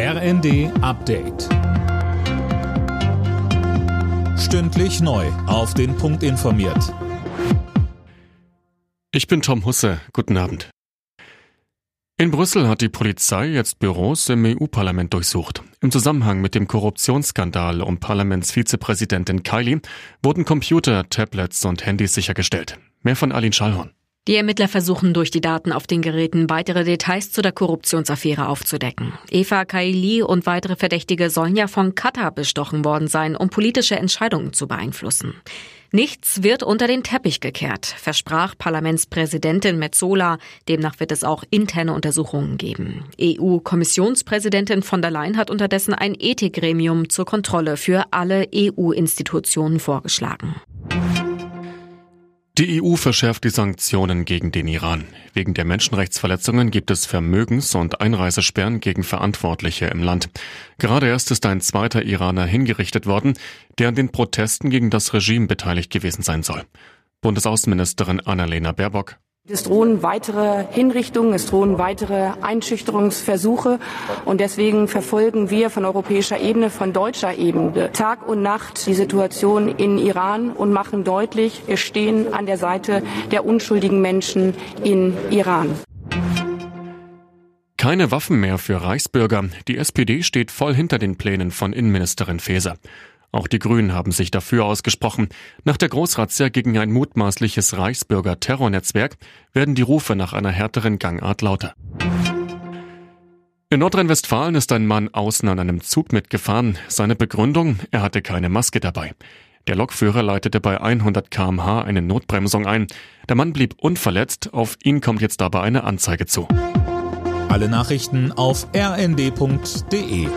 RND Update. Stündlich neu. Auf den Punkt informiert. Ich bin Tom Husse. Guten Abend. In Brüssel hat die Polizei jetzt Büros im EU-Parlament durchsucht. Im Zusammenhang mit dem Korruptionsskandal um Parlamentsvizepräsidentin Kylie wurden Computer, Tablets und Handys sichergestellt. Mehr von Aline Schallhorn. Die Ermittler versuchen durch die Daten auf den Geräten weitere Details zu der Korruptionsaffäre aufzudecken. Eva Kaili und weitere Verdächtige sollen ja von Katar bestochen worden sein, um politische Entscheidungen zu beeinflussen. Nichts wird unter den Teppich gekehrt, versprach Parlamentspräsidentin Metzola. Demnach wird es auch interne Untersuchungen geben. EU-Kommissionspräsidentin von der Leyen hat unterdessen ein Ethikgremium zur Kontrolle für alle EU-Institutionen vorgeschlagen. Die EU verschärft die Sanktionen gegen den Iran. Wegen der Menschenrechtsverletzungen gibt es Vermögens- und Einreisesperren gegen Verantwortliche im Land. Gerade erst ist ein zweiter Iraner hingerichtet worden, der an den Protesten gegen das Regime beteiligt gewesen sein soll. Bundesaußenministerin Annalena Baerbock es drohen weitere Hinrichtungen, es drohen weitere Einschüchterungsversuche. Und deswegen verfolgen wir von europäischer Ebene, von deutscher Ebene Tag und Nacht die Situation in Iran und machen deutlich, wir stehen an der Seite der unschuldigen Menschen in Iran. Keine Waffen mehr für Reichsbürger. Die SPD steht voll hinter den Plänen von Innenministerin Faeser. Auch die Grünen haben sich dafür ausgesprochen. Nach der Großrazzia gegen ein mutmaßliches Reichsbürger-Terrornetzwerk werden die Rufe nach einer härteren Gangart lauter. In Nordrhein-Westfalen ist ein Mann außen an einem Zug mitgefahren. Seine Begründung, er hatte keine Maske dabei. Der Lokführer leitete bei 100 kmh eine Notbremsung ein. Der Mann blieb unverletzt, auf ihn kommt jetzt aber eine Anzeige zu. Alle Nachrichten auf rnd.de